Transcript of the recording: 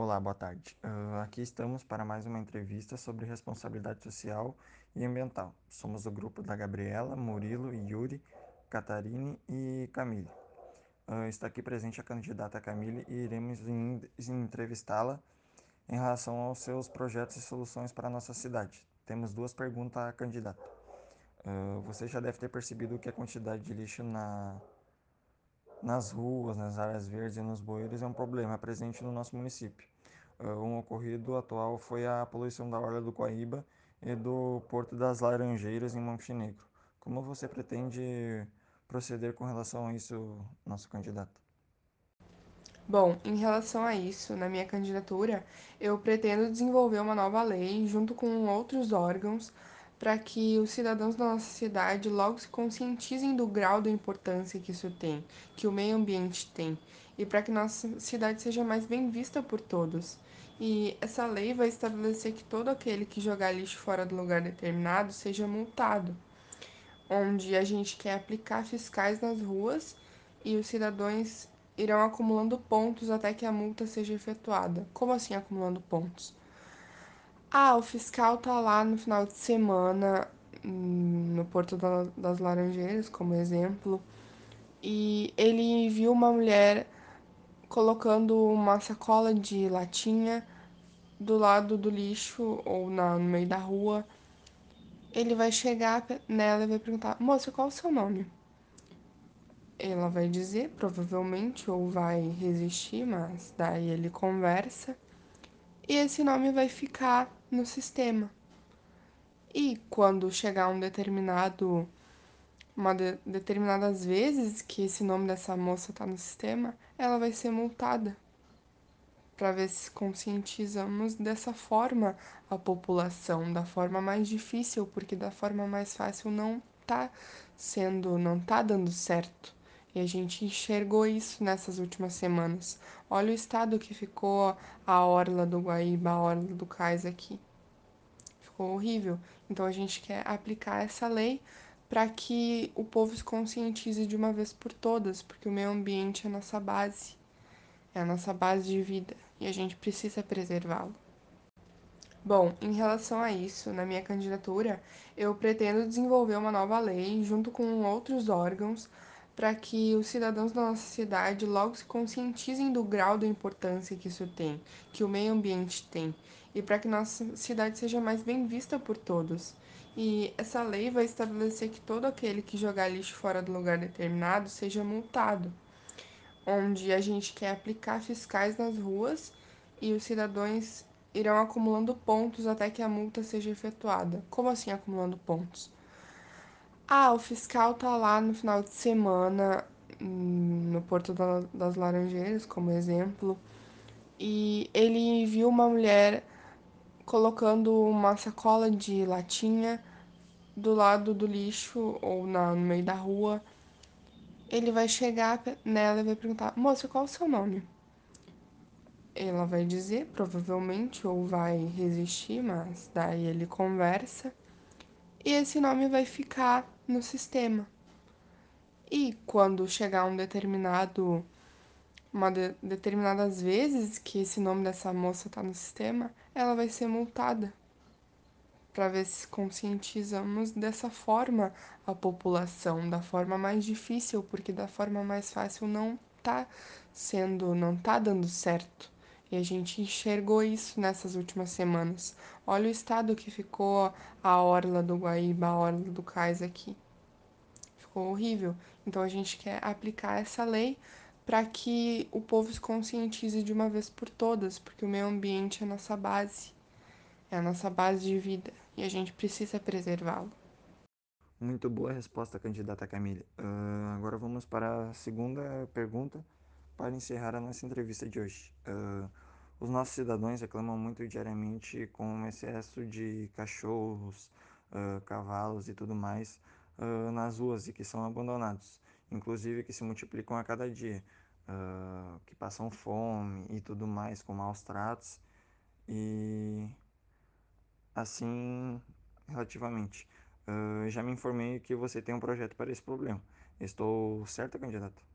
Olá, boa tarde. Uh, aqui estamos para mais uma entrevista sobre responsabilidade social e ambiental. Somos o grupo da Gabriela, Murilo, Yuri, Catarine e Camille. Uh, está aqui presente a candidata Camille e iremos entrevistá-la em relação aos seus projetos e soluções para a nossa cidade. Temos duas perguntas à candidata. Uh, você já deve ter percebido que a quantidade de lixo na nas ruas, nas áreas verdes e nos bueiros é um problema presente no nosso município. Uh, um ocorrido atual foi a poluição da Orla do Guaíba e do Porto das Laranjeiras em Montenegro. Como você pretende proceder com relação a isso, nosso candidato? Bom, em relação a isso, na minha candidatura, eu pretendo desenvolver uma nova lei junto com outros órgãos para que os cidadãos da nossa cidade logo se conscientizem do grau da importância que isso tem, que o meio ambiente tem, e para que nossa cidade seja mais bem vista por todos. E essa lei vai estabelecer que todo aquele que jogar lixo fora do lugar determinado seja multado, onde a gente quer aplicar fiscais nas ruas e os cidadãos irão acumulando pontos até que a multa seja efetuada. Como assim acumulando pontos? Ah, o fiscal tá lá no final de semana hum, no Porto das Laranjeiras, como exemplo, e ele viu uma mulher colocando uma sacola de latinha do lado do lixo ou na, no meio da rua. Ele vai chegar nela e vai perguntar: Moça, qual é o seu nome? Ela vai dizer, provavelmente, ou vai resistir, mas daí ele conversa e esse nome vai ficar no sistema. E quando chegar um determinado uma de, determinadas vezes que esse nome dessa moça tá no sistema, ela vai ser multada. Para ver se conscientizamos dessa forma a população, da forma mais difícil, porque da forma mais fácil não tá sendo, não tá dando certo. E a gente enxergou isso nessas últimas semanas. Olha o estado que ficou a orla do Guaíba, a orla do cais aqui. Ficou horrível. Então a gente quer aplicar essa lei para que o povo se conscientize de uma vez por todas, porque o meio ambiente é a nossa base, é a nossa base de vida e a gente precisa preservá-lo. Bom, em relação a isso, na minha candidatura, eu pretendo desenvolver uma nova lei junto com outros órgãos para que os cidadãos da nossa cidade logo se conscientizem do grau da importância que isso tem, que o meio ambiente tem, e para que nossa cidade seja mais bem vista por todos. E essa lei vai estabelecer que todo aquele que jogar lixo fora do lugar determinado seja multado, onde a gente quer aplicar fiscais nas ruas e os cidadãos irão acumulando pontos até que a multa seja efetuada. Como assim acumulando pontos? Ah, o fiscal tá lá no final de semana hum, no Porto das Laranjeiras, como exemplo, e ele viu uma mulher colocando uma sacola de latinha do lado do lixo ou na, no meio da rua. Ele vai chegar nela e vai perguntar: Moça, qual é o seu nome? Ela vai dizer, provavelmente, ou vai resistir, mas daí ele conversa e esse nome vai ficar no sistema. E quando chegar um determinado uma de, determinadas vezes que esse nome dessa moça tá no sistema, ela vai ser multada. Para ver se conscientizamos dessa forma a população, da forma mais difícil, porque da forma mais fácil não tá sendo, não tá dando certo. E a gente enxergou isso nessas últimas semanas. Olha o estado que ficou a orla do Guaíba, a orla do cais aqui. Ficou horrível. Então a gente quer aplicar essa lei para que o povo se conscientize de uma vez por todas, porque o meio ambiente é a nossa base, é a nossa base de vida e a gente precisa preservá-lo. Muito boa resposta, candidata Camille. Uh, agora vamos para a segunda pergunta para encerrar a nossa entrevista de hoje. Uh, os nossos cidadãos reclamam muito diariamente com o excesso de cachorros, uh, cavalos e tudo mais uh, nas ruas e que são abandonados, inclusive que se multiplicam a cada dia, que passam fome e tudo mais com maus tratos e assim relativamente. já me informei que você tem um projeto para esse problema. Estou certo, candidato?